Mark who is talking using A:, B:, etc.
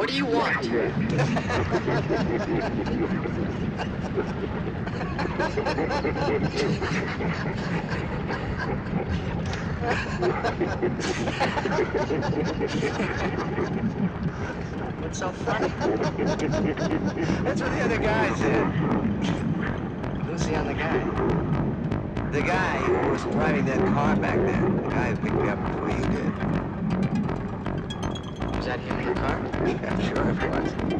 A: What do you want? What's so funny?
B: That's what the other guy said.
A: Who's the other guy?
B: The guy who was driving that car back then. The guy who picked me up before you did.
A: Was that him in the car?
B: Yeah, sure it was.